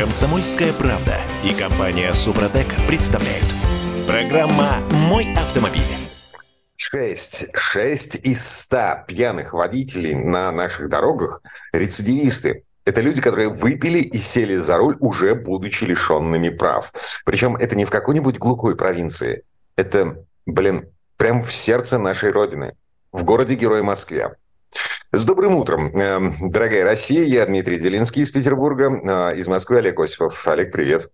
Комсомольская правда и компания Супротек представляют. Программа «Мой автомобиль». Шесть, шесть из ста пьяных водителей на наших дорогах – рецидивисты. Это люди, которые выпили и сели за руль, уже будучи лишенными прав. Причем это не в какой-нибудь глухой провинции. Это, блин, прям в сердце нашей Родины. В городе-герой Москве. С добрым утром, эм, дорогая Россия. Я Дмитрий Делинский из Петербурга. Э, из Москвы Олег Осипов. Олег, привет.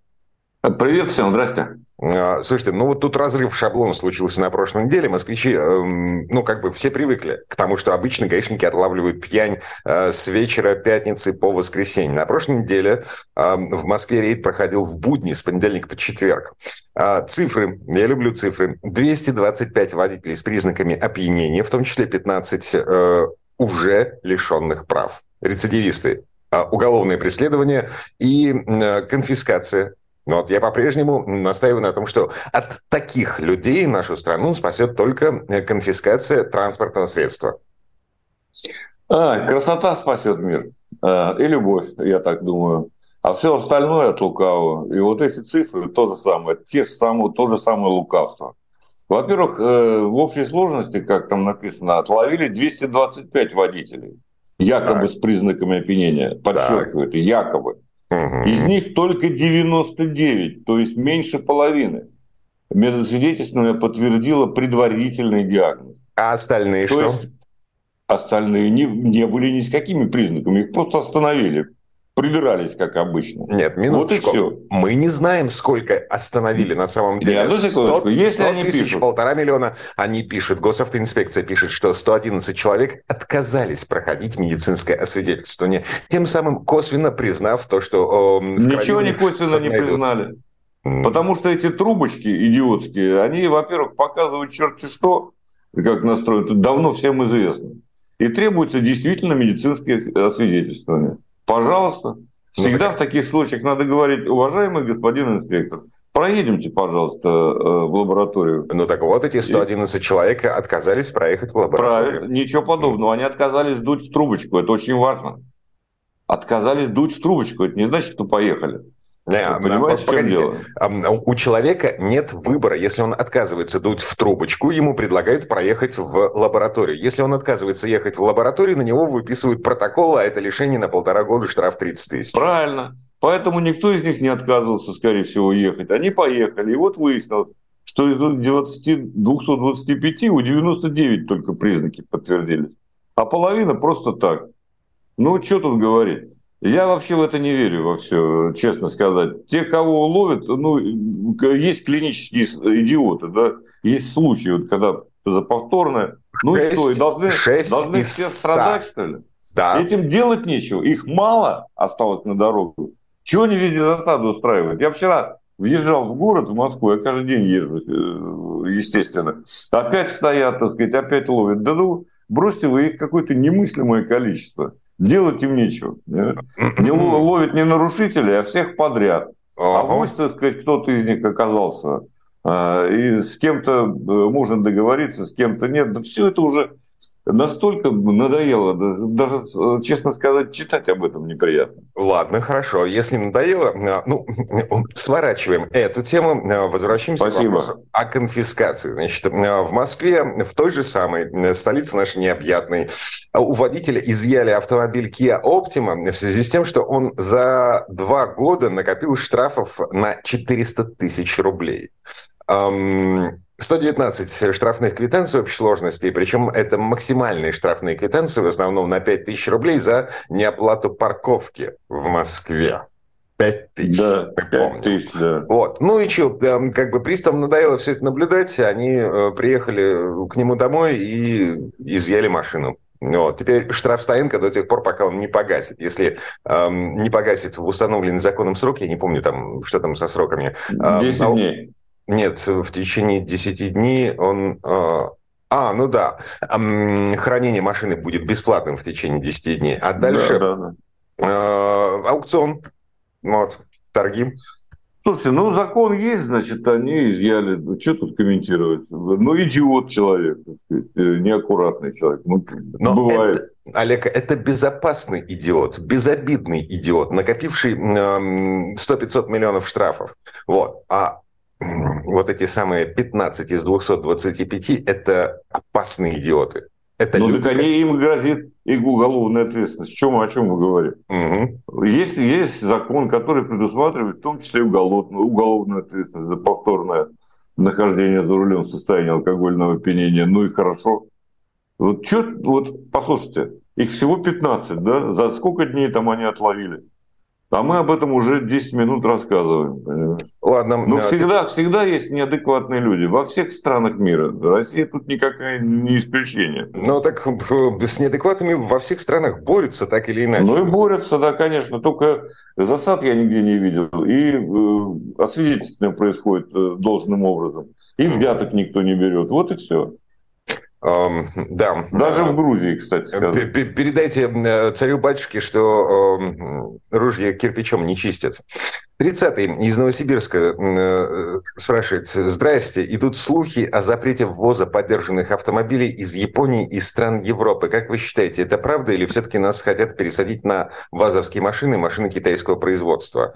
Привет всем, здрасте. А, слушайте, ну вот тут разрыв шаблона случился на прошлой неделе. Москвичи, эм, ну как бы все привыкли к тому, что обычно гаишники отлавливают пьянь э, с вечера пятницы по воскресенье. На прошлой неделе эм, в Москве рейд проходил в будни с понедельника по четверг. А, цифры, я люблю цифры. 225 водителей с признаками опьянения, в том числе 15 уже лишенных прав. Рецидивисты, а, уголовное преследование и э, конфискация. Но вот я по-прежнему настаиваю на том, что от таких людей нашу страну спасет только э, конфискация транспортного средства. А, красота спасет мир. А, и любовь, я так думаю. А все остальное от лукавого. И вот эти цифры то же самое, те же самые, то же самое лукавство. Во-первых, э, в общей сложности, как там написано, отловили 225 водителей, якобы так. с признаками опьянения. Подчеркиваю, это якобы. Угу. Из них только 99, то есть меньше половины. Медосвидетельственное подтвердило предварительный диагноз. А остальные то что? Есть остальные не, не были ни с какими признаками, их просто остановили придирались, как обычно. Нет, минуточку. Вот и все. Мы не знаем, сколько остановили на самом деле. Нет, ну секундочку. Если 100 они тысяч, пишут... полтора миллиона, они пишут, госавтоинспекция пишет, что 111 человек отказались проходить медицинское освидетельствование, тем самым косвенно признав то, что... Э, Ничего не косвенно не признали. Потому что эти трубочки идиотские, они, во-первых, показывают черти что, как настроено, давно всем известно. И требуется действительно медицинское освидетельствование. Пожалуйста. Ну, Всегда в таких случаях надо говорить, уважаемый господин инспектор, проедемте, пожалуйста, э, в лабораторию. Ну так вот, эти 111 и... человек отказались проехать в лабораторию. Правильно, ничего подобного. Они отказались дуть в трубочку, это очень важно. Отказались дуть в трубочку, это не значит, что поехали. Не, понимаете, погодите. У человека нет выбора. Если он отказывается дуть в трубочку, ему предлагают проехать в лабораторию. Если он отказывается ехать в лабораторию, на него выписывают протокол, а это лишение на полтора года, штраф 30 тысяч. Правильно. Поэтому никто из них не отказывался, скорее всего, ехать. Они поехали. И вот выяснилось, что из 20, 225 у 99 только признаки подтвердились. А половина просто так. Ну, что тут говорить? Я вообще в это не верю во все, честно сказать. Те, кого ловят, ну, есть клинические идиоты, да, есть случаи, вот, когда за повторное, ну и что, и должны, должны все 100. страдать, что ли? Да. Этим делать нечего, их мало осталось на дорогу. Чего они везде засаду устраивают? Я вчера въезжал в город, в Москву, я каждый день езжу, э, естественно. Опять стоят, так сказать, опять ловят. Да ну, бросьте вы их какое-то немыслимое количество. Делать им нечего. Не ловят не нарушителей, а всех подряд. А пусть, так сказать, кто-то из них оказался, а, и с кем-то э, можно договориться, с кем-то нет. Да все это уже настолько надоело, даже, честно сказать, читать об этом неприятно. Ладно, хорошо. Если надоело, э, ну, сворачиваем эту тему, э, возвращаемся Спасибо. к вопросу о конфискации. Значит, э, в Москве, в той же самой столице нашей необъятной, у водителя изъяли автомобиль Kia Optima в связи с тем, что он за два года накопил штрафов на 400 тысяч рублей. 119 штрафных квитанций общей сложности, причем это максимальные штрафные квитанции, в основном на 5 тысяч рублей за неоплату парковки в Москве. 5 тысяч. Да, 5 тысяч, да. Вот. Ну и что, как бы приставам надоело все это наблюдать, они э, приехали к нему домой и изъяли машину. Вот. Теперь штраф Стаенко до тех пор, пока он не погасит. Если эм, не погасит в установленный законом срок, я не помню, там, что там со сроками. 10 эм, дней. Нет, в течение 10 дней он... А, а, ну да, хранение машины будет бесплатным в течение 10 дней. А дальше да, да, да. аукцион, вот, торги. Слушайте, ну закон есть, значит, они изъяли. Что тут комментировать? Ну, идиот человек, э, неаккуратный человек. Ну, Но бывает. Это, Олег, это безопасный идиот, безобидный идиот, накопивший 100-500 миллионов штрафов. Вот. А вот эти самые 15 из 225 – это опасные идиоты. Это ну, люди, так они, им грозит и уголовная ответственность. О чем, о чем вы говорите? Угу. Есть, есть закон, который предусматривает в том числе уголовную, уголовную ответственность за повторное нахождение за рулем в состоянии алкогольного опьянения. Ну и хорошо. Вот, что, вот послушайте, их всего 15, да? За сколько дней там они отловили? А мы об этом уже 10 минут рассказываем. Понимаешь? Ладно. Но всегда, ты... всегда есть неадекватные люди во всех странах мира. Россия тут никакая не исключение. Ну так с неадекватными во всех странах борются так или иначе. Ну и борются, да, конечно. Только засад я нигде не видел. И э, освидетельствование происходит э, должным образом. И взяток никто не берет. Вот и все. Да. Даже в Грузии, кстати. Сказать. Передайте э, царю-батюшке, что э, ружья кирпичом не чистят. 30-й из Новосибирска э, спрашивает. Здрасте, идут слухи о запрете ввоза поддержанных автомобилей из Японии и стран Европы. Как вы считаете, это правда или все-таки нас хотят пересадить на вазовские машины, машины китайского производства?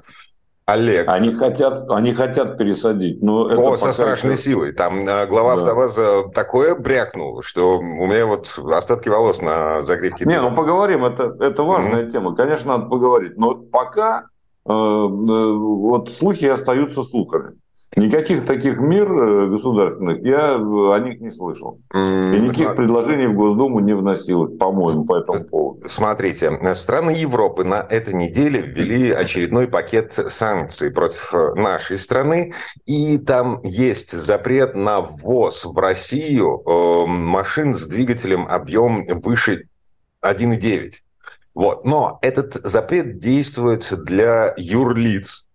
Олег. Они хотят, они хотят пересадить. Но это О, со страшной еще... силой. Там э, глава да. АвтоВАЗа такое брякнул, что у меня вот остатки волос на загривке. Не, ну поговорим, это, это важная mm-hmm. тема. Конечно, надо поговорить. Но пока э, э, вот слухи остаются слухами. Никаких таких мер э, государственных я о них не слышал. И никаких предложений в Госдуму не вносилось, по-моему, по этому поводу. Смотрите, страны Европы на этой неделе ввели очередной пакет санкций против э, нашей страны, и там есть запрет на ввоз в Россию э, машин с двигателем объем выше 1,9. Вот. Но этот запрет действует для юрлиц,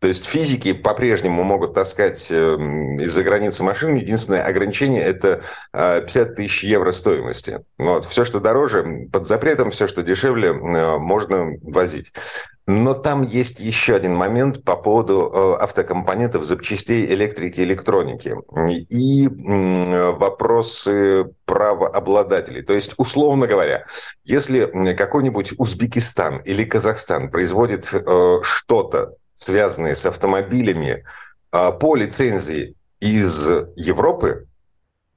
то есть физики по-прежнему могут таскать эм, из-за границы машин. Единственное ограничение – это 50 э, тысяч евро стоимости. Вот. Все, что дороже, под запретом, все, что дешевле, э, можно возить. Но там есть еще один момент по поводу э, автокомпонентов, запчастей электрики, электроники и вопросы правообладателей. То есть, условно говоря, если какой-нибудь Узбекистан или Казахстан производит что-то связанные с автомобилями а, по лицензии из Европы,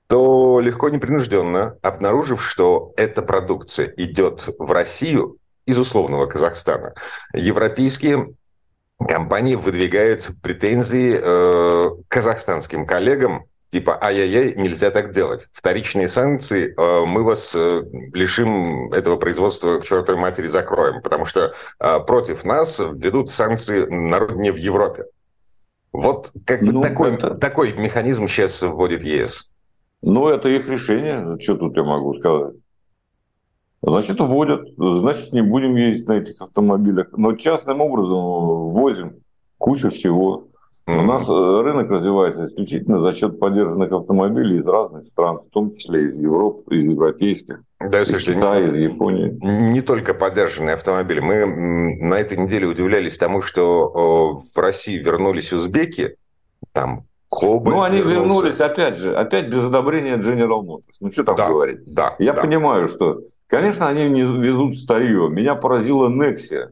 то легко непринужденно, обнаружив, что эта продукция идет в Россию из условного Казахстана, европейские компании выдвигают претензии э, казахстанским коллегам, типа ай-яй-яй, нельзя так делать. Вторичные санкции, э, мы вас э, лишим этого производства к чертовой матери закроем, потому что э, против нас ведут санкции на родине в Европе. Вот как бы ну, такой, это... такой механизм сейчас вводит ЕС. Ну, это их решение. Что тут я могу сказать? Значит, вводят. Значит, не будем ездить на этих автомобилях. Но частным образом возим кучу всего. У нас э, рынок развивается исключительно за счет поддержанных автомобилей из разных стран, в том числе из Европы, из европейских, да, из слушайте, Китая, из Японии. Не только поддержанные автомобили. Мы на этой неделе удивлялись тому, что в России вернулись узбеки, там Кобальт Ну, они вернулся. вернулись, опять же, опять без одобрения General Motors. Ну, что там да, говорить? Да, Я да. понимаю, что, конечно, они не везут старье. Меня поразила Nexia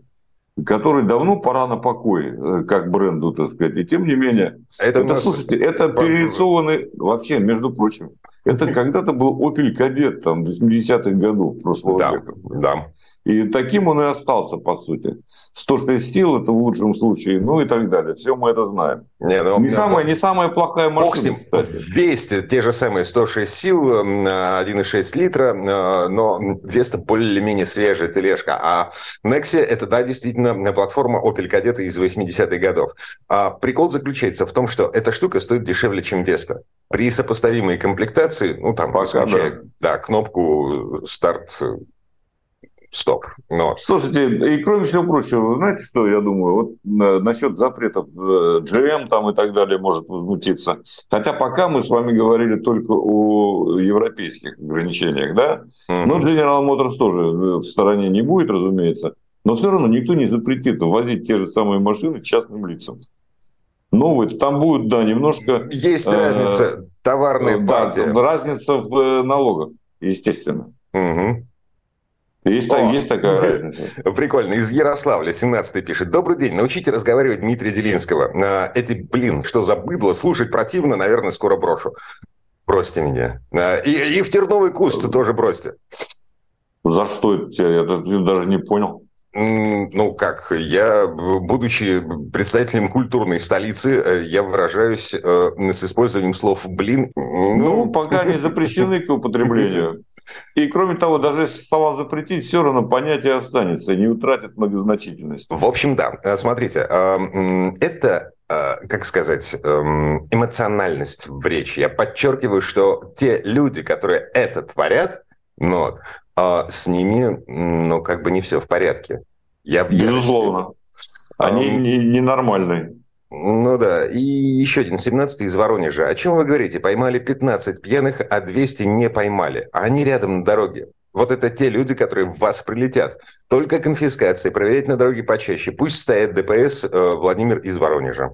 который давно пора на покой, э, как бренду, так сказать. И тем не менее, это, это нас... слушайте, это перерисованный, вообще, между прочим, это когда-то был Opel Kadett, там, 80-х годов прошлого да, века. Да. И таким он и остался, по сути. 106 сил – это в лучшем случае, ну и так далее. Все мы это знаем. Не, ну, не, самая, не самая плохая машина, кстати. Весь те же самые 106 сил, 1,6 литра, но вес более-менее свежая тележка. А Nexia – это, да, действительно платформа Opel Kadett из 80-х годов. А прикол заключается в том, что эта штука стоит дешевле, чем Vesta. При сопоставимой комплектации, ну, там, Пока, да. да, кнопку старт стоп. Но... Слушайте, и кроме всего прочего, знаете, что я думаю? Вот э, насчет запретов GM э, там и так далее может возмутиться. Хотя пока мы с вами говорили только о европейских ограничениях, да? Mm-hmm. Но General Motors тоже э, в стороне не будет, разумеется. Но все равно никто не запретит ввозить те же самые машины частным лицам. Новые, там будет, да, немножко... Есть э, разница товарной да, партии. разница в налогах, естественно. Угу. Есть, О, есть такая разница. Прикольно. Из Ярославля 17 пишет. Добрый день. Научите разговаривать Дмитрия Делинского. А, эти, блин, что за быдло, слушать противно, наверное, скоро брошу. Бросьте меня. А, и, и в терновый куст тоже бросьте. За что? Я даже не понял. Ну как, я, будучи представителем культурной столицы, э, я выражаюсь э, с использованием слов «блин». Ну, ну пока они запрещены к употреблению. И кроме того, даже если слова запретить, все равно понятие останется, не утратит многозначительность. В общем, да. Э, смотрите, это как сказать, эм, эмоциональность в речи. Я подчеркиваю, что те люди, которые это творят, но а с ними, ну, как бы не все в порядке. Я Безусловно. Они а, ненормальные. Ну да. И еще один, 17-й из Воронежа. О чем вы говорите? Поймали 15 пьяных, а 200 не поймали. А они рядом на дороге. Вот это те люди, которые в вас прилетят. Только конфискация, проверять на дороге почаще. Пусть стоит ДПС э, Владимир из Воронежа.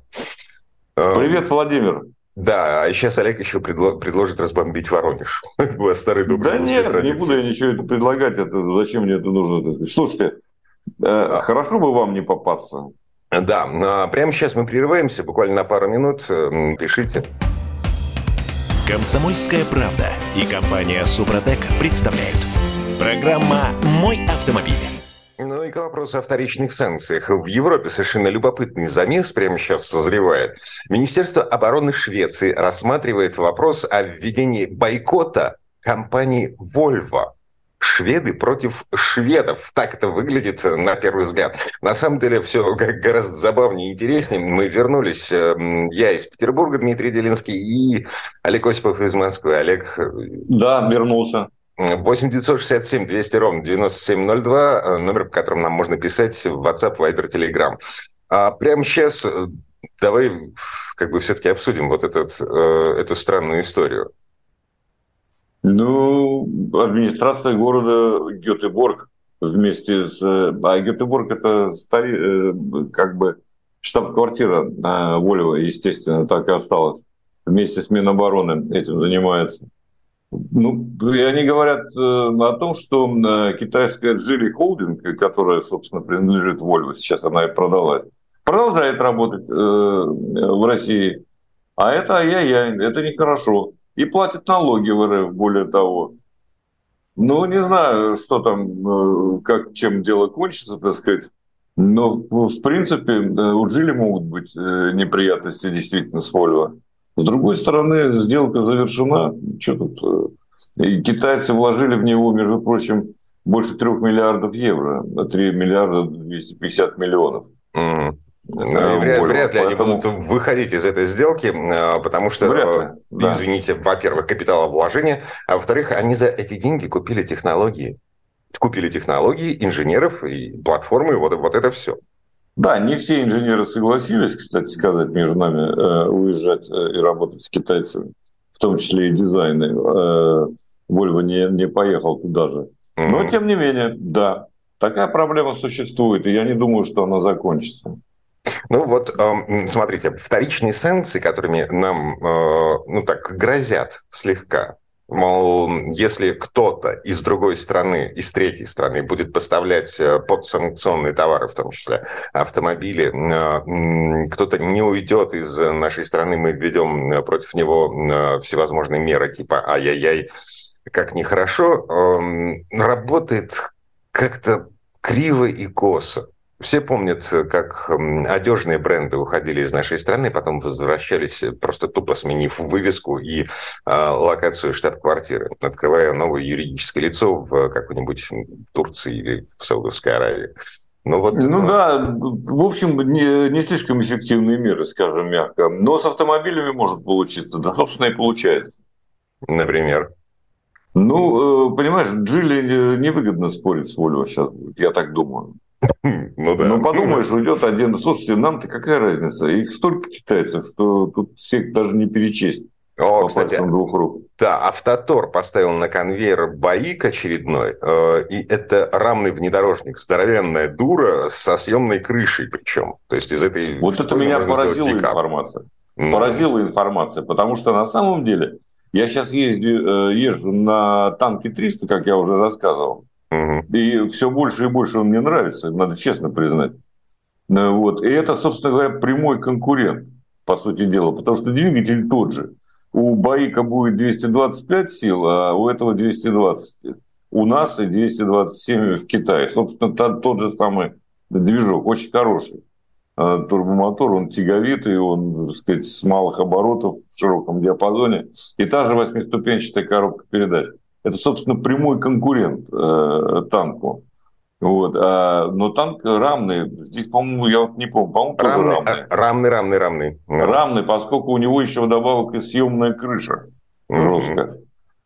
Привет, Владимир. Да, а сейчас Олег еще предло- предложит разбомбить Воронеж. Старый добрый Да нет, традиции. не буду я ничего это предлагать. Это, зачем мне это нужно? Слушайте, э, хорошо бы вам не попасться. Да, а прямо сейчас мы прерываемся, буквально на пару минут. Э, пишите. Комсомольская правда и компания Супротек представляют. Программа «Мой автомобиль». Ну и к вопросу о вторичных санкциях. В Европе совершенно любопытный замес прямо сейчас созревает. Министерство обороны Швеции рассматривает вопрос о введении бойкота компании Volvo. Шведы против шведов. Так это выглядит на первый взгляд. На самом деле все гораздо забавнее и интереснее. Мы вернулись, эм, я из Петербурга, Дмитрий Делинский, и Олег Осипов из Москвы. Олег... Э, да, вернулся. 8 967 200 ровно 9702, э, номер, по которому нам можно писать в WhatsApp, Viber, Telegram. А прямо сейчас э, давай как бы все-таки обсудим вот этот, э, эту странную историю. Ну, администрация города Гетеборг вместе с... А Гетеборг – это стари... как бы штаб-квартира Волева, естественно, так и осталась. Вместе с Минобороны этим занимается. Ну, и они говорят э, о том, что э, китайская Geely Holding, которая, собственно, принадлежит Volvo, сейчас она и продалась, продолжает работать э, в России. А это ай-яй-яй, это нехорошо. И платит налоги в РФ, более того. Ну, не знаю, что там, как, чем дело кончится, так сказать. Но, в принципе, у Geely могут быть неприятности действительно с Volvo. С другой стороны, сделка завершена. Что тут? Э, и китайцы вложили в него, между прочим, больше трех миллиардов евро, 3 миллиарда 250 миллионов. Mm. Ну, вряд, вряд ли Поэтому... они будут выходить из этой сделки, э, потому что, вряд ли, да. извините, во-первых, капиталовложение, а во-вторых, они за эти деньги купили технологии. Купили технологии, инженеров и платформы, вот, вот это все. Да, не все инженеры согласились, кстати сказать, между нами э, уезжать э, и работать с китайцами, в том числе и дизайны. Э, Вольво не, не поехал туда же. Но, тем не менее, да, такая проблема существует, и я не думаю, что она закончится. Ну вот, эм, смотрите, вторичные санкции, которыми нам, ну так, грозят слегка, Мол, если кто-то из другой страны, из третьей страны будет поставлять э, подсанкционные товары, в том числе автомобили, э, кто-то не уйдет из нашей страны, мы введем э, против него всевозможные меры, типа ай-яй-яй, как нехорошо, работает как-то криво и косо. Все помнят, как одежные бренды уходили из нашей страны, потом возвращались, просто тупо сменив вывеску и э, локацию штаб-квартиры, открывая новое юридическое лицо в какой-нибудь Турции или в Саудовской Аравии. Ну, вот, ну но... да, в общем, не, не слишком эффективные меры, скажем мягко. Но с автомобилями может получиться, да, собственно, и получается. Например? Ну, э, понимаешь, Джили невыгодно спорить с Volvo сейчас, я так думаю. Ну, да. ну подумаешь, уйдет один. Слушайте, нам-то какая разница? Их столько китайцев, что тут всех даже не перечесть. О, по кстати, двух рук. Да, Автотор поставил на конвейер БАИК очередной, э, и это рамный внедорожник, здоровенная дура со съемной крышей причем. То есть из этой... Вот это меня поразила информация. Ну. Поразила информация, потому что на самом деле я сейчас езжу, э, езжу на танке 300, как я уже рассказывал, И все больше и больше он мне нравится, надо честно признать. Э, вот. И это, собственно говоря, прямой конкурент, по сути дела, потому что двигатель тот же. У Баика будет 225 сил, а у этого 220. У нас и 227 в Китае. Собственно, тот же самый движок, очень хороший. Э, турбомотор, он тяговитый, он, так сказать, с малых оборотов в широком диапазоне. И та же восьмиступенчатая коробка передач. Это, собственно, прямой конкурент э, танку. Вот. А, но танк рамный. Здесь, по-моему, я вот не помню, по-моему, рамный, рамный. А, рамный, рамный, рамный. Рамный, поскольку у него еще вдобавок и съемная крыша жесткая. Mm-hmm.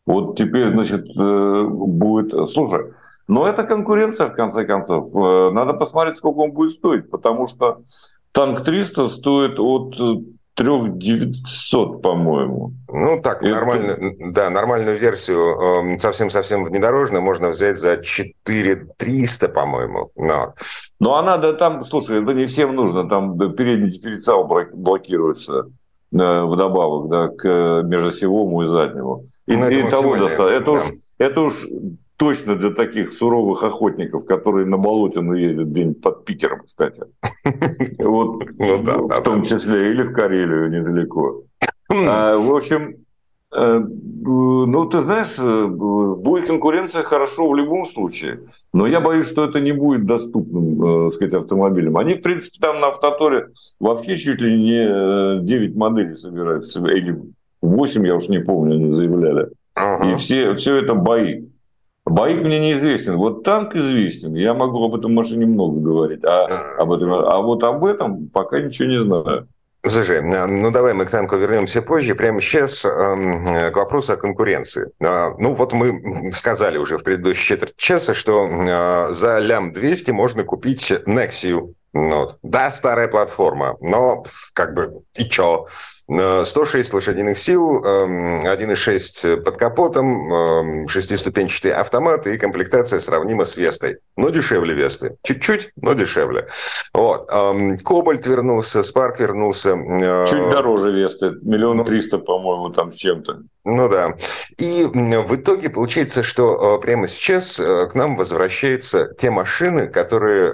Вот теперь, значит, э, будет... Слушай, но это конкуренция, в конце концов. Э, надо посмотреть, сколько он будет стоить, потому что танк 300 стоит от 3900, по-моему. Ну, так, Это... нормально, да, нормальную версию, совсем-совсем внедорожную, можно взять за 4300, по-моему. Но... Но она, да, там, слушай, это не всем нужно, там передний дифференциал блокируется э, вдобавок, да, к межосевому и заднему. И, ну, и того достаточно. Это, да. уж, это уж точно для таких суровых охотников, которые на болотину ездят где-нибудь под Питером, кстати. Вот, ну, в том числе или в Карелию недалеко. А, в общем, э, ну, ты знаешь, э, будет конкуренция хорошо в любом случае, но я боюсь, что это не будет доступным, э, сказать, автомобилем. Они, в принципе, там на автоторе вообще чуть ли не 9 моделей собираются, или 8, я уж не помню, они заявляли. Ага. И все, все это бои. Боик мне неизвестен. Вот танк известен. Я могу об этом машине много говорить. А, об этом, а вот об этом пока ничего не знаю. Слушай, ну давай мы к танку вернемся позже. Прямо сейчас э, к вопросу о конкуренции. Э, ну вот мы сказали уже в предыдущей четверть часа, что э, за лям 200 можно купить Nexia. Ну, вот. Да, старая платформа, но как бы и чё? 106 лошадиных сил, 1.6 эм, под капотом, эм, шестиступенчатый автомат и комплектация сравнима с Вестой. Но дешевле Весты. Чуть-чуть, но дешевле. Вот. Эм, Кобальт вернулся, Спарк вернулся. Э, Чуть дороже Весты. Миллион ну, триста, по-моему, там с чем-то. Ну да. И в итоге получается, что э, прямо сейчас э, к нам возвращаются те машины, которые,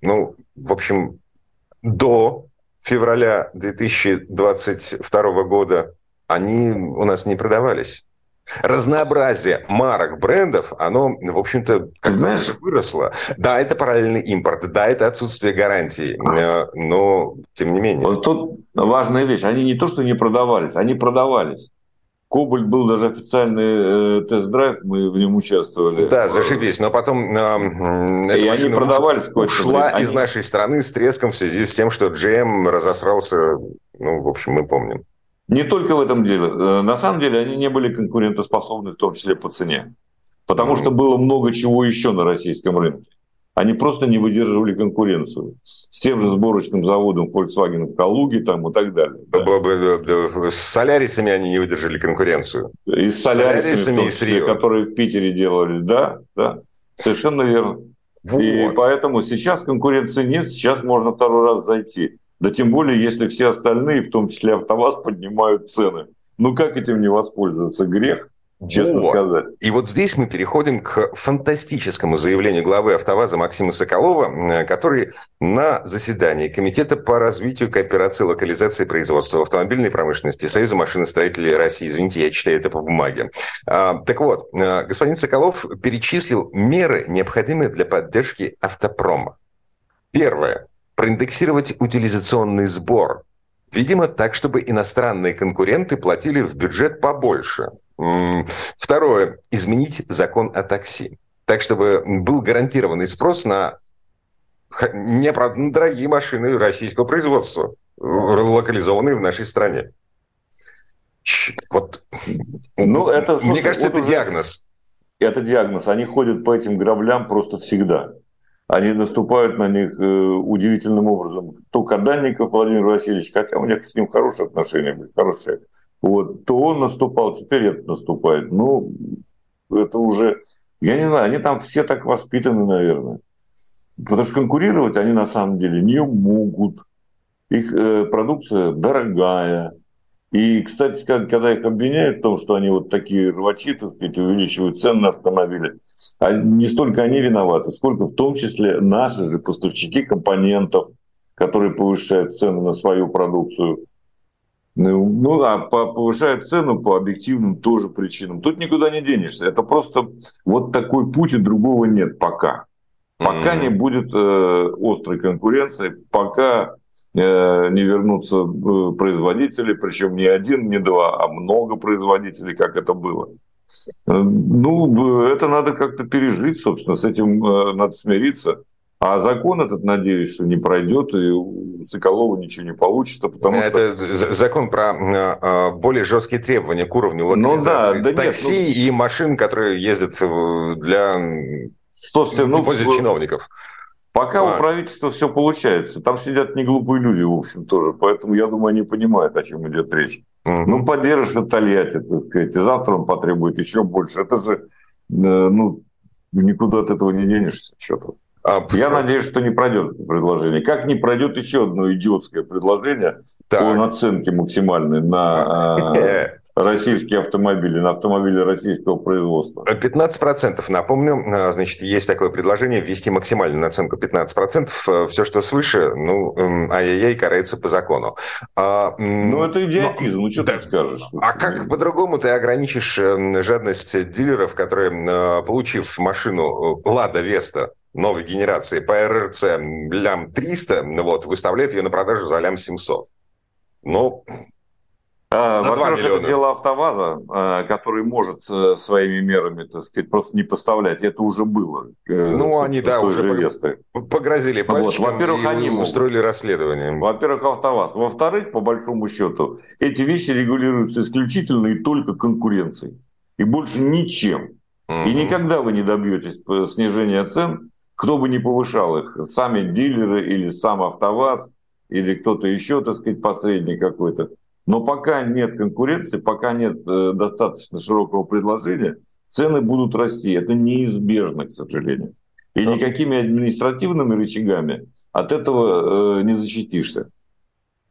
ну, в общем, до февраля 2022 года они у нас не продавались. Разнообразие марок, брендов, оно, в общем-то, знаешь, выросло. Да, это параллельный импорт, да, это отсутствие гарантии, э, но тем не менее. Вот тут важная вещь. Они не то, что не продавались, они продавались. Кобальт был даже официальный э, тест-драйв, мы в нем участвовали. Да, зашибись. Но потом э, и они продавались ушла из они... нашей страны с треском в связи с тем, что GM разосрался, ну, в общем, мы помним. Не только в этом деле. Э, на самом деле они не были конкурентоспособны, в том числе по цене. Потому mm-hmm. что было много чего еще на российском рынке. Они просто не выдерживали конкуренцию с тем же сборочным заводом Volkswagen в Калуге там, и так далее. Да. С солярисами они не выдержали конкуренцию. И с солярисами, с солярисами числе, которые в Питере делали, да, да, совершенно верно. Вот. И поэтому сейчас конкуренции нет, сейчас можно второй раз зайти. Да тем более, если все остальные, в том числе АвтоВАЗ, поднимают цены. Ну как этим не воспользоваться? Грех честно вот. сказать. И вот здесь мы переходим к фантастическому заявлению главы «АвтоВАЗа» Максима Соколова, который на заседании Комитета по развитию кооперации и локализации производства автомобильной промышленности Союза машиностроителей России, извините, я читаю это по бумаге. А, так вот, а, господин Соколов перечислил меры, необходимые для поддержки автопрома. Первое. Проиндексировать утилизационный сбор Видимо, так, чтобы иностранные конкуренты платили в бюджет побольше. Второе. Изменить закон о такси. Так, чтобы был гарантированный спрос на дорогие машины российского производства, локализованные в нашей стране. Вот. Ну, это, слушай, Мне кажется, вот это уже... диагноз. Это диагноз. Они ходят по этим граблям просто всегда. Они наступают на них э, удивительным образом. То Каданников Владимир Васильевич, хотя у них с ним хорошие отношения были, хорошие вот, то он наступал, теперь это наступает. Ну, это уже, я не знаю, они там все так воспитаны, наверное. Потому что конкурировать они на самом деле не могут. Их э, продукция дорогая, И, кстати, когда их обвиняют в том, что они вот такие рвачи, так сказать, увеличивают цены на автомобили, а не столько они виноваты, сколько в том числе наши же поставщики компонентов, которые повышают цены на свою продукцию. Ну, ну а повышают цену по объективным тоже причинам. Тут никуда не денешься. Это просто вот такой путь, и другого нет пока. Пока mm-hmm. не будет э, острой конкуренции, пока э, не вернутся э, производители, причем не один, не два, а много производителей, как это было. Э, ну, это надо как-то пережить, собственно, с этим э, надо смириться. А закон этот, надеюсь, что не пройдет, и у Соколова ничего не получится, потому это что... закон про э, более жесткие требования к уровню локализации ну, да, да такси нет, ну... и машин, которые ездят для Слушайте, ну, в... чиновников. Пока а. у правительства все получается. Там сидят не глупые люди, в общем, тоже. Поэтому, я думаю, они понимают, о чем идет речь. Угу. Ну, поддержишь на Тольятти, так сказать, и завтра он потребует еще больше. Это же, э, ну, никуда от этого не денешься что-то. А, Я надеюсь, что не пройдет это предложение. Как не пройдет еще одно идиотское предложение так. по наценке максимальной на э, российские автомобили, на автомобили российского производства? 15%, напомню, э, значит, есть такое предложение ввести максимальную наценку 15%. Э, Все, что свыше, ну, эм, ай-яй-яй, карается по закону. А, ну, это идиотизм, но, ну, что да, ты скажешь? А как по-другому ты ограничишь эм, жадность дилеров, которые, получив машину «Лада Веста», новой генерации по РРЦ лям 300, вот, выставляет ее на продажу за лям 700. Ну, а, во-первых, это дело АвтоВАЗа, а, который может э, своими мерами, так сказать, просто не поставлять. Это уже было. Э, ну, они, да, уже Весты. погрозили пальчиком вот. Во-первых, они устроили могут. расследование. Во-первых, АвтоВАЗ. Во-вторых, по большому счету, эти вещи регулируются исключительно и только конкуренцией. И больше ничем. Mm-hmm. И никогда вы не добьетесь э, снижения цен кто бы ни повышал их, сами дилеры или сам АвтоВАЗ, или кто-то еще, так сказать, посредник какой-то. Но пока нет конкуренции, пока нет э, достаточно широкого предложения, цены будут расти. Это неизбежно, к сожалению. И никакими административными рычагами от этого э, не защитишься.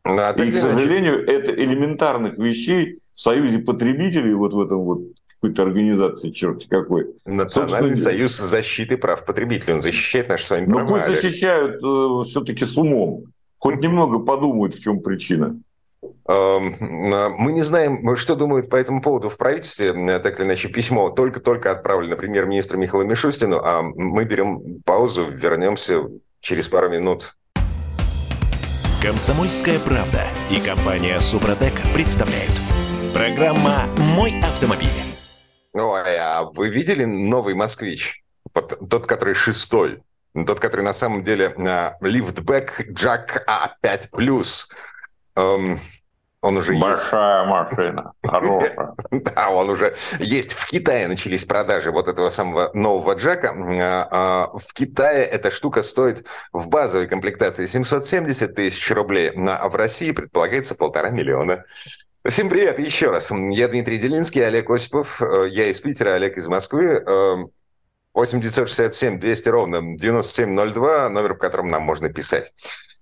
Ну, а И, к сожалению, это элементарных вещей в союзе потребителей, вот в этом вот какой-то организации, черти какой. Национальный союз защиты прав потребителей. Он защищает наши с вами права. Ну пусть защищают э, все-таки с умом. Хоть немного подумают, в чем причина. Эм, мы не знаем, что думают по этому поводу в правительстве. Так или иначе, письмо только-только отправлено премьер-министру Михаилу Мишустину, а мы берем паузу, вернемся через пару минут. Комсомольская правда и компания Супротек представляют. Программа «Мой автомобиль». Ой, а вы видели новый «Москвич»? Тот, который шестой. Тот, который на самом деле лифтбэк Jack A5+. Эм, он уже Большая есть. машина, хорошая. Да, он уже есть. В Китае начались продажи вот этого самого нового джека. А, а, в Китае эта штука стоит в базовой комплектации 770 тысяч рублей, а в России предполагается полтора миллиона. Всем привет еще раз. Я Дмитрий Делинский, Олег Осипов. Э, я из Питера, Олег из Москвы. 8 967 200 ровно 9702, номер, по которому нам можно писать.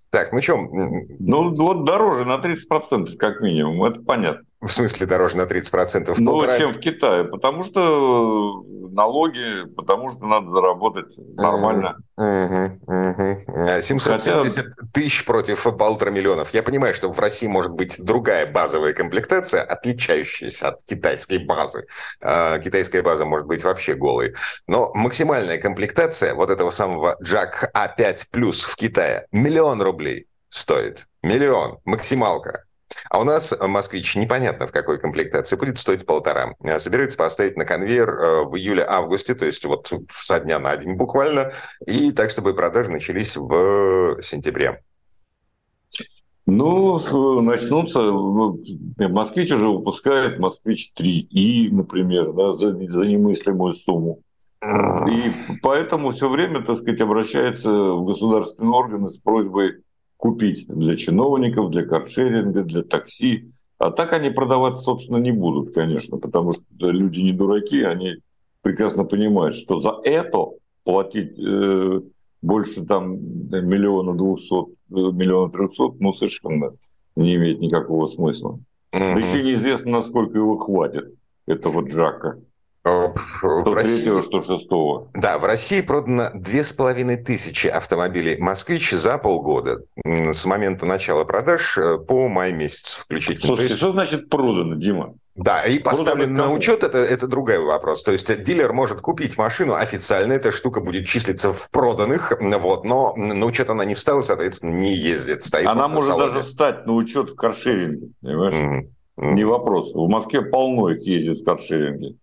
Так, ну что? Ну, вот дороже на 30% как минимум, это понятно. В смысле дороже на 30%? Ну, полтора... чем в Китае, потому что налоги, потому что надо заработать нормально. Угу, угу. 770 Хотя... тысяч против полутора миллионов. Я понимаю, что в России может быть другая базовая комплектация, отличающаяся от китайской базы. А, китайская база может быть вообще голой. Но максимальная комплектация вот этого самого Jack A5 Plus в Китае миллион рублей стоит. Миллион. Максималка. А у нас «Москвич» непонятно в какой комплектации будет стоить полтора. А собирается поставить на конвейер э, в июле-августе, то есть вот со дня на день буквально, и так, чтобы продажи начались в сентябре. Ну, начнутся. Ну, «Москвич» уже выпускает «Москвич-3» и, например, да, за, за немыслимую сумму. И поэтому все время, так сказать, обращается в государственные органы с просьбой купить для чиновников, для каршеринга, для такси. А так они продаваться, собственно, не будут, конечно, потому что люди не дураки, они прекрасно понимают, что за это платить э, больше там миллиона двухсот, э, миллиона трехсот, ну, совершенно не имеет никакого смысла. Угу. Да еще неизвестно, насколько его хватит, этого Джака. В 103 106 Да, в России продано две с половиной тысячи автомобилей «Москвич» за полгода. С момента начала продаж э, по май месяц включительно. Слушайте, есть... что значит продано, Дима? Да, и поставлен на учет, это, это другой вопрос. То есть дилер может купить машину, официально эта штука будет числиться в проданных, вот, но на учет она не встала, соответственно, не ездит. Стоит она может даже встать на учет в каршеринге, понимаешь? Mm-hmm. Не вопрос. В Москве полно их ездит в каршеринге.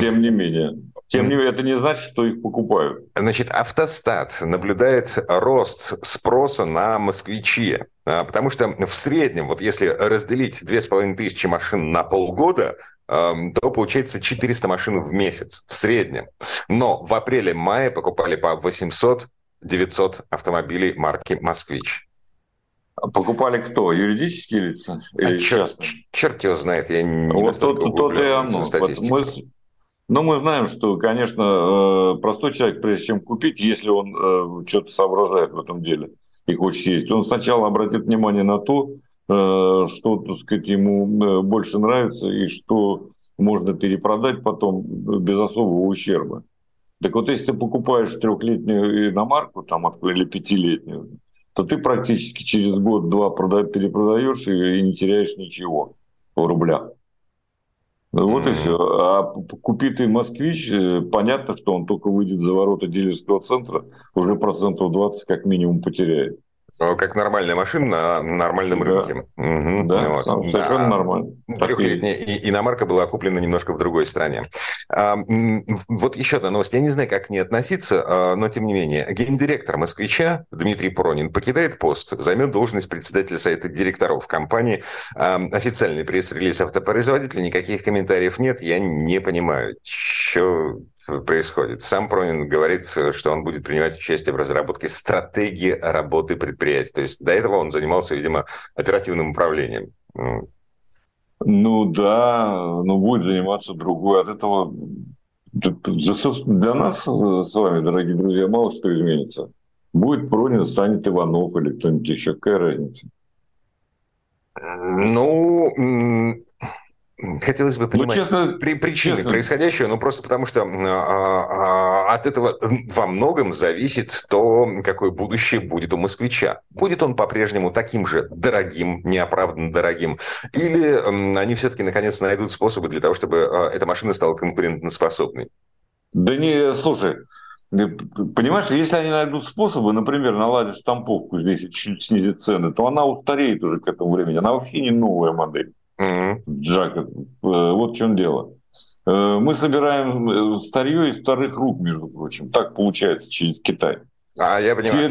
Тем не менее. Тем не менее, это не значит, что их покупают. Значит, автостат наблюдает рост спроса на москвичи. А, потому что в среднем, вот если разделить 2500 машин на полгода, то получается 400 машин в месяц в среднем. Но в апреле-мае покупали по 800-900 автомобилей марки «Москвич». Покупали кто? Юридические лица или а черт, черт его знает, я не Вот то, то, и оно. Мы, ну, мы знаем, что, конечно, э, простой человек, прежде чем купить, если он э, что-то соображает в этом деле и хочет съесть, он сначала обратит внимание на то, э, что, так сказать, ему больше нравится и что можно перепродать потом без особого ущерба. Так вот, если ты покупаешь трехлетнюю иномарку там, или пятилетнюю, то ты практически через год-два перепродаешь и, не теряешь ничего в рублях. Вот mm-hmm. и все. А купи ты москвич, э, понятно, что он только выйдет за ворота дилерского центра, уже процентов 20 как минимум потеряет. Как нормальная машина на нормальном да. рынке. Угу. Да, вот. совершенно да. нормально. Трехлетняя иномарка была куплена немножко в другой стране. А, вот еще одна новость. Я не знаю, как к ней относиться, а, но тем не менее. Гендиректор «Москвича» Дмитрий Пронин покидает пост, займет должность председателя совета директоров компании. А, официальный пресс-релиз автопроизводителя, никаких комментариев нет. Я не понимаю, что происходит. Сам Пронин говорит, что он будет принимать участие в разработке стратегии работы предприятия. То есть до этого он занимался, видимо, оперативным управлением. Ну да, но будет заниматься другой. От этого для нас с вами, дорогие друзья, мало что изменится. Будет Пронин, станет Иванов или кто-нибудь еще. Какая разница? Ну, Хотелось бы понимать ну, честно, при, причины честно. происходящего, ну просто потому что а, а, от этого во многом зависит то, какое будущее будет у москвича. Будет он по-прежнему таким же дорогим, неоправданно дорогим, или а, они все-таки наконец найдут способы для того, чтобы а, эта машина стала конкурентоспособной? Да не, слушай, Понимаешь, если они найдут способы, например, наладить штамповку здесь и чуть снизить цены, то она устареет уже к этому времени. Она вообще не новая модель. Mm-hmm. Джак, вот в чем дело. Э, мы собираем э, старье из вторых рук, между прочим. Так получается через Китай. А, я понимаю.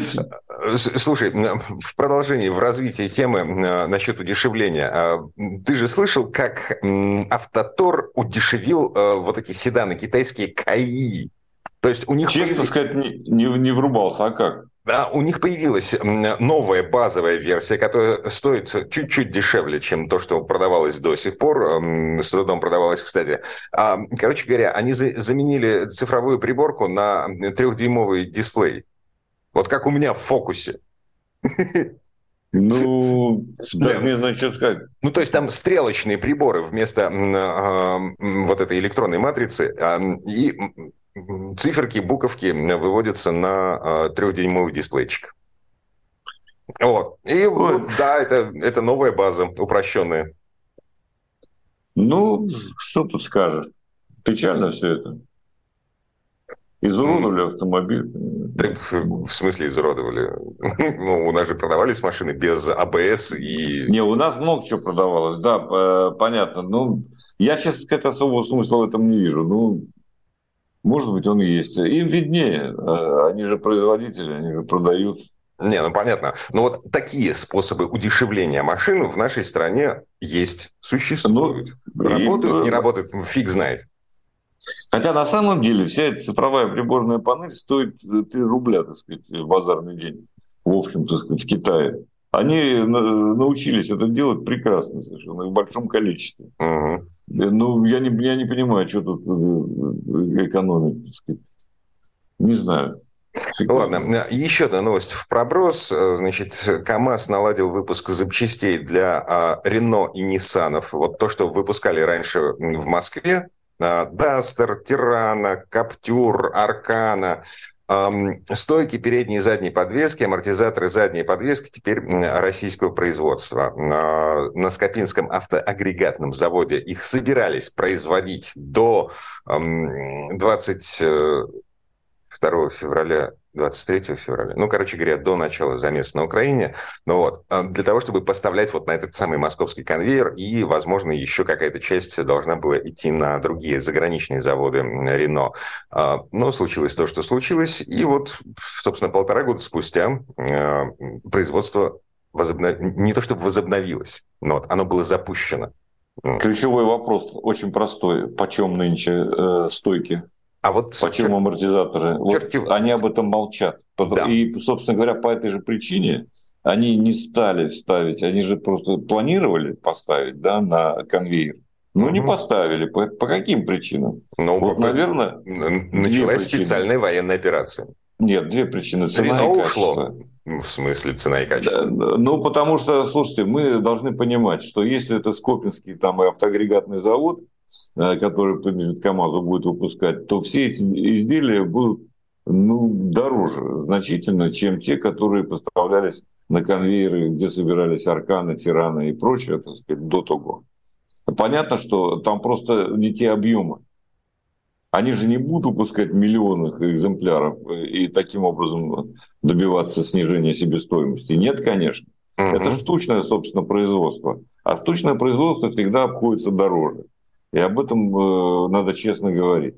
Слушай, в продолжении, в развитии темы насчет удешевления. Ты же слышал, как Автотор удешевил вот эти седаны китайские КАИ? То есть у них... Честно сказать, не, не, не врубался, а как? Да, у них появилась новая базовая версия, которая стоит чуть-чуть дешевле, чем то, что продавалось до сих пор. С трудом продавалось, кстати. А, короче говоря, они заменили цифровую приборку на трехдюймовый дисплей. Вот как у меня в фокусе. Ну, даже не знаю, что сказать. Ну, то есть там стрелочные приборы вместо вот этой электронной матрицы, и циферки, буковки выводятся на а, трехдюймовый дисплейчик. Вот. И вот, да, это, это новая база, упрощенная. Ну, что тут скажешь? Печально все это. Изуродовали автомобиль. Так, в смысле изуродовали? ну, у нас же продавались машины без АБС и... Не, у нас много чего продавалось, да, понятно. Ну, я, честно сказать, особого смысла в этом не вижу. Ну, может быть, он и есть. Им виднее. А, они же производители, они же продают. Не, ну понятно. Но вот такие способы удешевления машин в нашей стране есть, существуют. Ну, работают, и... не работают, фиг знает. Хотя на самом деле вся эта цифровая приборная панель стоит 3 рубля, так сказать, базарный день. В общем, так сказать, в Китае. Они научились это делать прекрасно совершенно, в большом количестве. Угу. Ну, я не, я не понимаю, что тут э, экономить. Не знаю. Ладно, еще одна новость в проброс. Значит, КАМАЗ наладил выпуск запчастей для а, Рено и Ниссанов. Вот то, что выпускали раньше в Москве, Дастер, Тирана, Каптюр, Аркана, Стойки передней и задней подвески, амортизаторы задней подвески теперь российского производства. На Скопинском автоагрегатном заводе их собирались производить до 22 февраля 23 февраля. Ну, короче говоря, до начала замеса на Украине. Ну вот, а, для того, чтобы поставлять вот на этот самый московский конвейер, и, возможно, еще какая-то часть должна была идти на другие заграничные заводы Рено. А, но случилось то, что случилось, и вот, собственно, полтора года спустя а, производство возобнов... не то чтобы возобновилось, но вот оно было запущено. Ключевой вопрос очень простой. Почем нынче э, стойки? А вот Почему чер... амортизаторы? Черти... Вот они об этом молчат. Да. И, собственно говоря, по этой же причине они не стали ставить, они же просто планировали поставить да, на конвейер. Ну, угу. не поставили. По, по каким причинам? Ну, вот, по... наверное... Началась специальная военная операция. Нет, две причины. Цена Рено и качество. Ушло. В смысле цена и качество? Да, ну, потому что, слушайте, мы должны понимать, что если это Скопинский там и автоагрегатный завод, который принадлежит КАМАЗу, будет выпускать, то все эти изделия будут ну, дороже значительно, чем те, которые поставлялись на конвейеры, где собирались арканы, тираны и прочее, так сказать, до того. Понятно, что там просто не те объемы. Они же не будут выпускать миллионных экземпляров и таким образом добиваться снижения себестоимости. Нет, конечно. Угу. Это штучное, собственно, производство. А штучное производство всегда обходится дороже. И об этом э, надо честно говорить.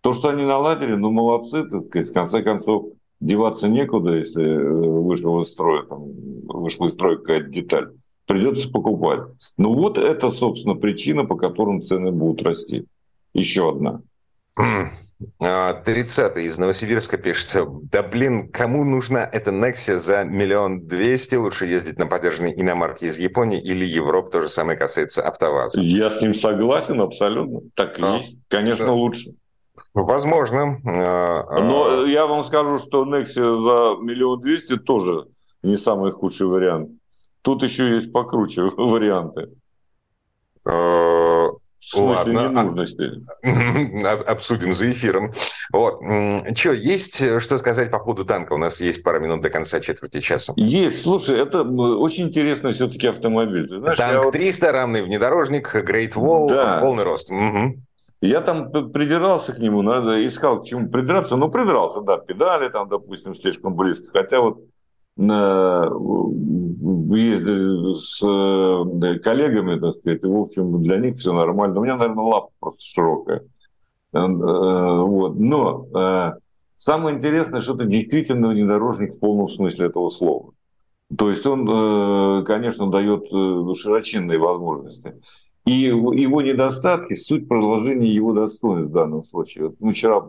То, что они наладили, ну, молодцы, так сказать, в конце концов, деваться некуда, если э, вышел из строя, там, вышла из строя какая-то деталь. Придется покупать. Ну, вот это, собственно, причина, по которым цены будут расти. Еще одна. 30 из Новосибирска пишет, да блин, кому нужна эта Nexia за миллион двести? Лучше ездить на поддержанной иномарке из Японии или Европы. То же самое касается АвтоВАЗа. Я с ним согласен абсолютно. Так и а, есть. Конечно, да. лучше. Возможно. А, а Но я вам скажу, что Nexia за миллион двести тоже не самый худший вариант. Тут еще есть покруче варианты. В смысле Ладно. ненужности. Обсудим за эфиром. Вот. Что, есть э, что сказать по поводу танка? У нас есть пара минут до конца четверти часа. Есть. Слушай, это очень интересный все-таки автомобиль. Ты знаешь, Танк вот... 300, рамный внедорожник, Great Wall, да. полный рост. Угу. Я там придирался к нему, надо искал к чему придраться. Ну, придрался, да, педали там, допустим, слишком близко. Хотя вот выезде с э, коллегами, так сказать, в общем, для них все нормально. У меня, наверное, лапа просто широкая. Э, э, вот. Но самое интересное, что это действительно внедорожник в полном смысле этого слова. То есть он, конечно, дает широченные возможности. И его недостатки – суть продолжения его достоинств в данном случае. Вот мы вчера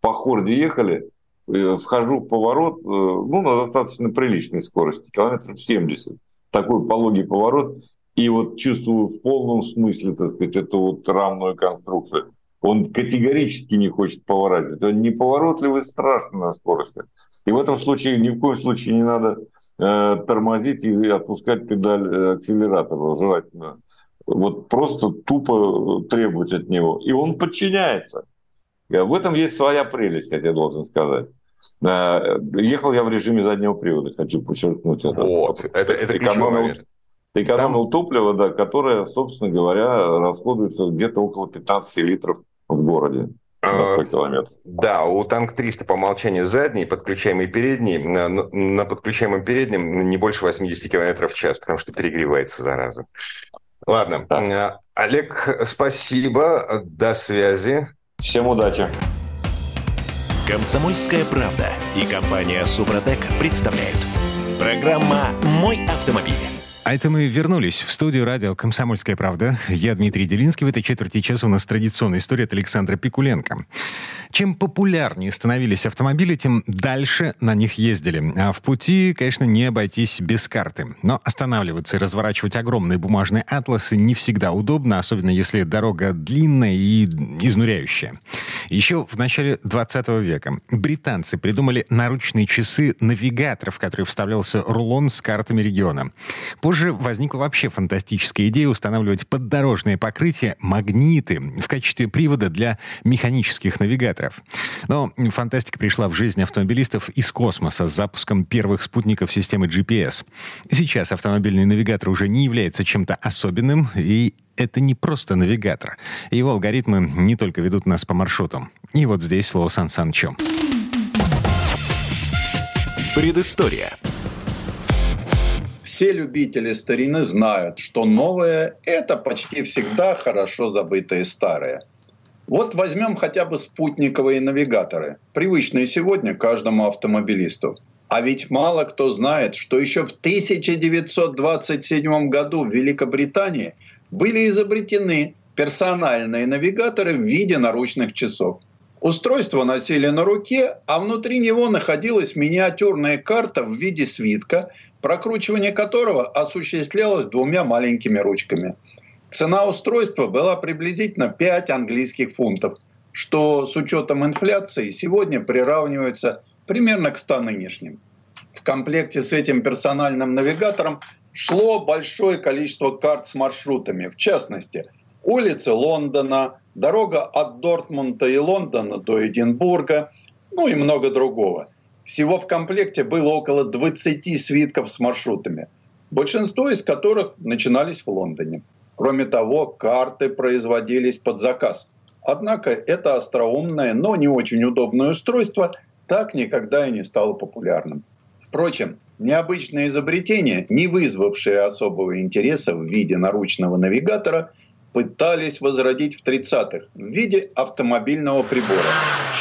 по Хорде ехали, Э, вхожу в поворот, э, ну, на достаточно приличной скорости, километров 70. Такой пологий поворот. И вот чувствую в полном смысле, так сказать, эту вот рамную конструкцию. Он категорически не хочет поворачивать. Он неповоротливый, страшный на скорости. И в этом случае ни в коем случае не надо э, тормозить и отпускать педаль э, акселератора желательно. Вот просто тупо требовать от него. И он подчиняется. В этом есть своя прелесть, я тебе должен сказать. Э, ехал я в режиме заднего привода, хочу подчеркнуть это. Вот, это, это экономил, экономил Там... топливо, да, которое, собственно говоря, расходуется где-то около 15 литров в городе. А, да, у танк 300 по умолчанию задний, подключаемый передний. На, на подключаемом переднем не больше 80 км в час, потому что перегревается, зараза. Ладно. Да. Олег, спасибо. До связи. Всем удачи. Комсомольская правда и компания Супротек представляют. Программа «Мой автомобиль». А это мы вернулись в студию радио «Комсомольская правда». Я Дмитрий Делинский. В этой четверти часа у нас традиционная история от Александра Пикуленко. Чем популярнее становились автомобили, тем дальше на них ездили. А в пути, конечно, не обойтись без карты. Но останавливаться и разворачивать огромные бумажные атласы не всегда удобно, особенно если дорога длинная и изнуряющая. Еще в начале 20 века британцы придумали наручные часы навигаторов, в которые вставлялся рулон с картами региона. Позже возникла вообще фантастическая идея устанавливать поддорожное покрытие магниты в качестве привода для механических навигаторов. Но фантастика пришла в жизнь автомобилистов из космоса с запуском первых спутников системы GPS. Сейчас автомобильный навигатор уже не является чем-то особенным, и это не просто навигатор. Его алгоритмы не только ведут нас по маршруту. И вот здесь слово Сан Санычу. Предыстория. Все любители старины знают, что новое – это почти всегда хорошо забытое старое. Вот возьмем хотя бы спутниковые навигаторы, привычные сегодня каждому автомобилисту. А ведь мало кто знает, что еще в 1927 году в Великобритании были изобретены персональные навигаторы в виде наручных часов. Устройство носили на руке, а внутри него находилась миниатюрная карта в виде свитка, прокручивание которого осуществлялось двумя маленькими ручками. Цена устройства была приблизительно 5 английских фунтов, что с учетом инфляции сегодня приравнивается примерно к 100 нынешним. В комплекте с этим персональным навигатором шло большое количество карт с маршрутами. В частности, улицы Лондона, дорога от Дортмунда и Лондона до Эдинбурга, ну и много другого. Всего в комплекте было около 20 свитков с маршрутами, большинство из которых начинались в Лондоне. Кроме того, карты производились под заказ. Однако это остроумное, но не очень удобное устройство так никогда и не стало популярным. Впрочем, необычное изобретение, не вызвавшее особого интереса в виде наручного навигатора, пытались возродить в 30-х в виде автомобильного прибора.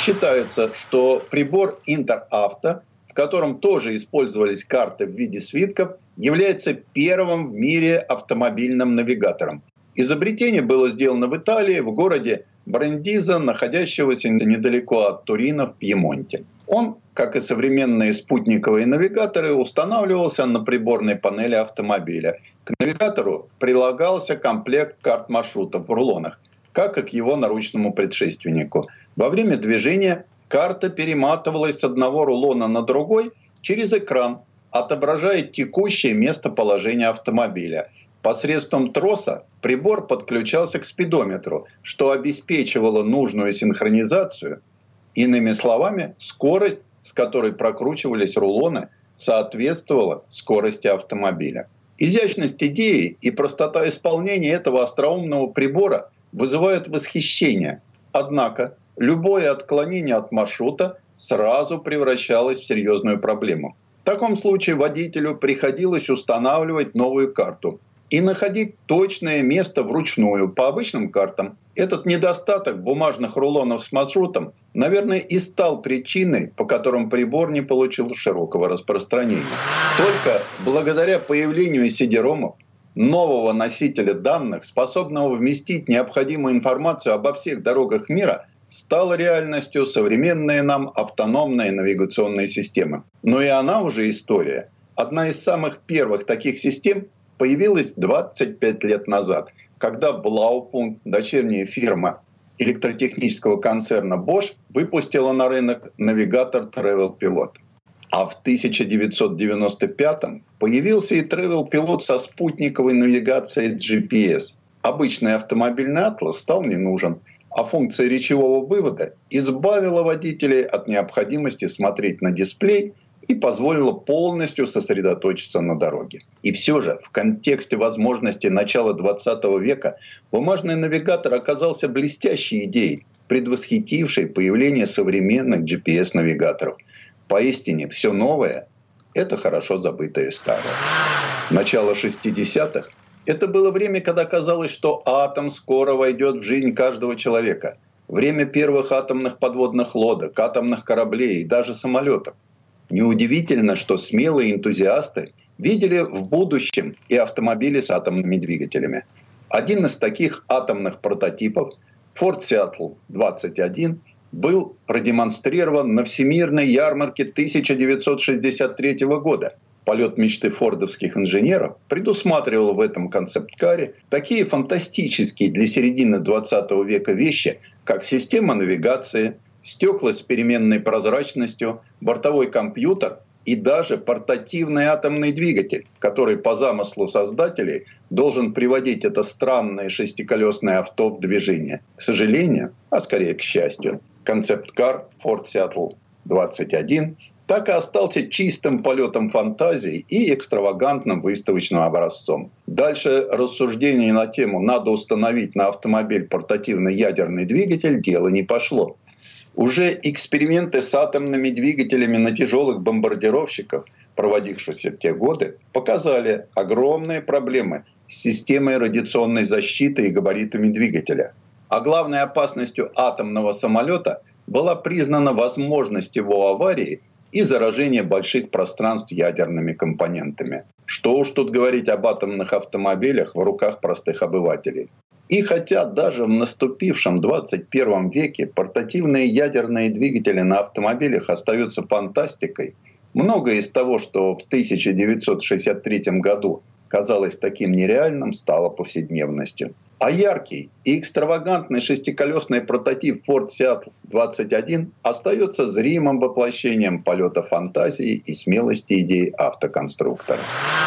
Считается, что прибор Интеравто, в котором тоже использовались карты в виде свитков, является первым в мире автомобильным навигатором. Изобретение было сделано в Италии, в городе Брендиза, находящегося недалеко от Турина в Пьемонте. Он, как и современные спутниковые навигаторы, устанавливался на приборной панели автомобиля. К навигатору прилагался комплект карт маршрутов в рулонах, как и к его наручному предшественнику. Во время движения карта перематывалась с одного рулона на другой через экран, отображая текущее местоположение автомобиля. Посредством троса прибор подключался к спидометру, что обеспечивало нужную синхронизацию – Иными словами, скорость, с которой прокручивались рулоны, соответствовала скорости автомобиля. Изящность идеи и простота исполнения этого остроумного прибора вызывают восхищение. Однако любое отклонение от маршрута сразу превращалось в серьезную проблему. В таком случае водителю приходилось устанавливать новую карту и находить точное место вручную по обычным картам. Этот недостаток бумажных рулонов с маршрутом наверное, и стал причиной, по которым прибор не получил широкого распространения. Только благодаря появлению сидеромов, нового носителя данных, способного вместить необходимую информацию обо всех дорогах мира, стала реальностью современная нам автономная навигационная система. Но и она уже история. Одна из самых первых таких систем появилась 25 лет назад, когда Blaupunkt, дочерняя фирма электротехнического концерна Bosch выпустила на рынок навигатор Travel Pilot. А в 1995 появился и Travel Pilot со спутниковой навигацией GPS. Обычный автомобильный атлас стал не нужен, а функция речевого вывода избавила водителей от необходимости смотреть на дисплей и позволила полностью сосредоточиться на дороге. И все же в контексте возможности начала 20 века бумажный навигатор оказался блестящей идеей, предвосхитившей появление современных GPS-навигаторов. Поистине, все новое – это хорошо забытое старое. Начало 60-х – это было время, когда казалось, что атом скоро войдет в жизнь каждого человека. Время первых атомных подводных лодок, атомных кораблей и даже самолетов. Неудивительно, что смелые энтузиасты видели в будущем и автомобили с атомными двигателями. Один из таких атомных прототипов Ford Seattle 21 был продемонстрирован на Всемирной ярмарке 1963 года. Полет мечты фордовских инженеров предусматривал в этом концепт-каре такие фантастические для середины 20 века вещи, как система навигации, стекла с переменной прозрачностью, бортовой компьютер и даже портативный атомный двигатель, который по замыслу создателей должен приводить это странное шестиколесное авто в движение. К сожалению, а скорее к счастью, концепт-кар Ford Seattle 21 так и остался чистым полетом фантазии и экстравагантным выставочным образцом. Дальше рассуждение на тему «надо установить на автомобиль портативный ядерный двигатель» дело не пошло. Уже эксперименты с атомными двигателями на тяжелых бомбардировщиках, проводившиеся в те годы, показали огромные проблемы с системой радиационной защиты и габаритами двигателя. А главной опасностью атомного самолета была признана возможность его аварии и заражение больших пространств ядерными компонентами. Что уж тут говорить об атомных автомобилях в руках простых обывателей. И хотя даже в наступившем 21 веке портативные ядерные двигатели на автомобилях остаются фантастикой, многое из того, что в 1963 году казалось таким нереальным, стало повседневностью. А яркий и экстравагантный шестиколесный прототип Ford Seattle 21 остается зримым воплощением полета фантазии и смелости идей автоконструктора.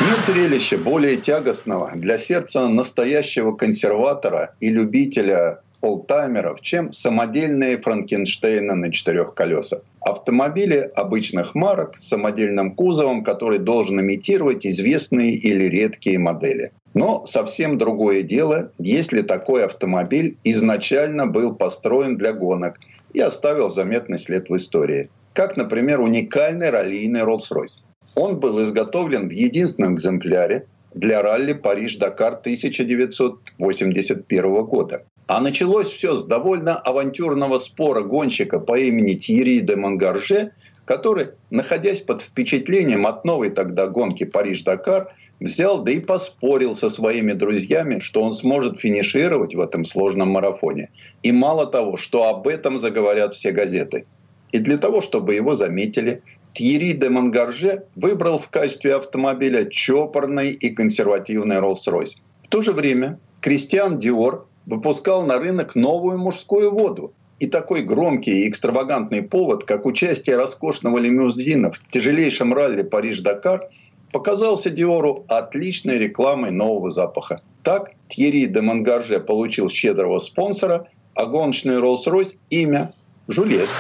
Нет зрелища более тягостного для сердца настоящего консерватора и любителя олдтаймеров, чем самодельные Франкенштейны на четырех колесах. Автомобили обычных марок с самодельным кузовом, который должен имитировать известные или редкие модели. Но совсем другое дело, если такой автомобиль изначально был построен для гонок и оставил заметный след в истории. Как, например, уникальный раллийный Rolls-Royce. Он был изготовлен в единственном экземпляре для ралли Париж-Дакар 1981 года. А началось все с довольно авантюрного спора гонщика по имени Тьерри де Монгарже, который, находясь под впечатлением от новой тогда гонки Париж-Дакар, взял да и поспорил со своими друзьями, что он сможет финишировать в этом сложном марафоне. И мало того, что об этом заговорят все газеты. И для того, чтобы его заметили, Тьерри де Монгарже выбрал в качестве автомобиля чопорный и консервативный Rolls-Royce. В то же время Кристиан Диор выпускал на рынок новую мужскую воду. И такой громкий и экстравагантный повод, как участие роскошного лимузина в тяжелейшем ралли Париж-Дакар – показался Диору отличной рекламой нового запаха. Так Тьерри де Мангарже получил щедрого спонсора, а гоночный Rolls-Royce имя Жулес.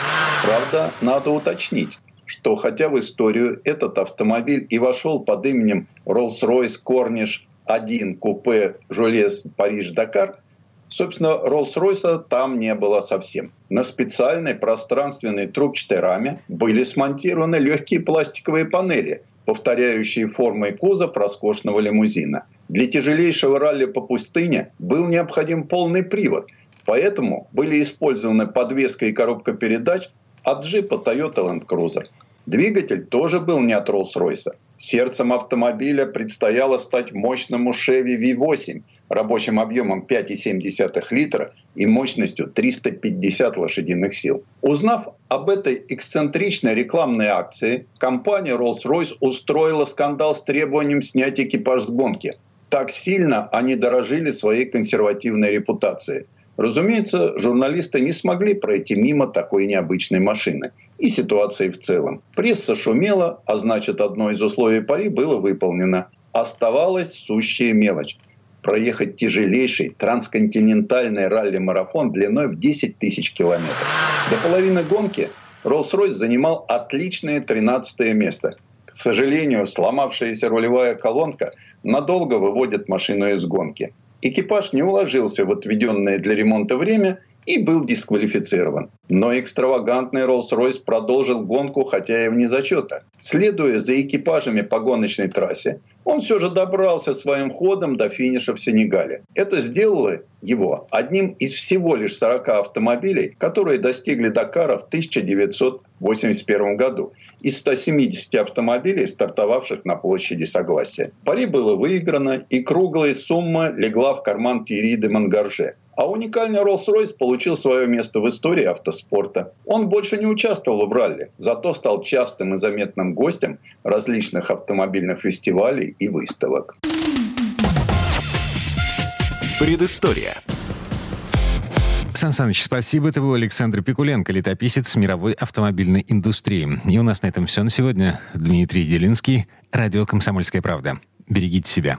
Правда, надо уточнить, что хотя в историю этот автомобиль и вошел под именем Rolls-Royce Cornish 1 купе Жулес Париж-Дакар, Собственно, Rolls-Royce там не было совсем. На специальной пространственной трубчатой раме были смонтированы легкие пластиковые панели, повторяющие формой кузов роскошного лимузина. Для тяжелейшего ралли по пустыне был необходим полный привод, поэтому были использованы подвеска и коробка передач от джипа Toyota Land Cruiser. Двигатель тоже был не от Rolls-Royce. Сердцем автомобиля предстояло стать мощному Chevy V8 рабочим объемом 5,7 литра и мощностью 350 лошадиных сил. Узнав об этой эксцентричной рекламной акции, компания Rolls-Royce устроила скандал с требованием снять экипаж с гонки. Так сильно они дорожили своей консервативной репутацией. Разумеется, журналисты не смогли пройти мимо такой необычной машины и ситуации в целом. Пресса шумела, а значит, одно из условий пари было выполнено. Оставалась сущая мелочь проехать тяжелейший трансконтинентальный ралли-марафон длиной в 10 тысяч километров. До половины гонки Rolls-Royce занимал отличное 13 место. К сожалению, сломавшаяся рулевая колонка надолго выводит машину из гонки. Экипаж не уложился в отведенное для ремонта время и был дисквалифицирован. Но экстравагантный Rolls-Royce продолжил гонку, хотя и вне зачета. Следуя за экипажами по гоночной трассе, он все же добрался своим ходом до финиша в Сенегале. Это сделало его одним из всего лишь 40 автомобилей, которые достигли Дакара в 1981 году из 170 автомобилей, стартовавших на площади Согласия. Пари было выиграно, и круглая сумма легла в карман Тири де Мангарже. А уникальный Rolls-Royce получил свое место в истории автоспорта. Он больше не участвовал в ралли, зато стал частым и заметным гостем различных автомобильных фестивалей и выставок. Предыстория. Сан Саныч, спасибо. Это был Александр Пикуленко, летописец мировой автомобильной индустрии. И у нас на этом все на сегодня. Дмитрий Делинский, радио «Комсомольская правда». Берегите себя.